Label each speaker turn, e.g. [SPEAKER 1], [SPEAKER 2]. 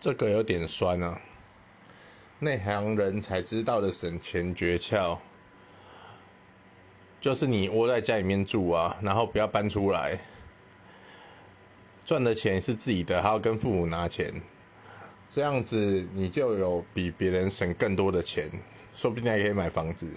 [SPEAKER 1] 这个有点酸啊。内行人才知道的省钱诀窍。就是你窝在家里面住啊然后不要搬出来。赚的钱是自己的还要跟父母拿钱。这样子你就有比别人省更多的钱说不定还可以买房子。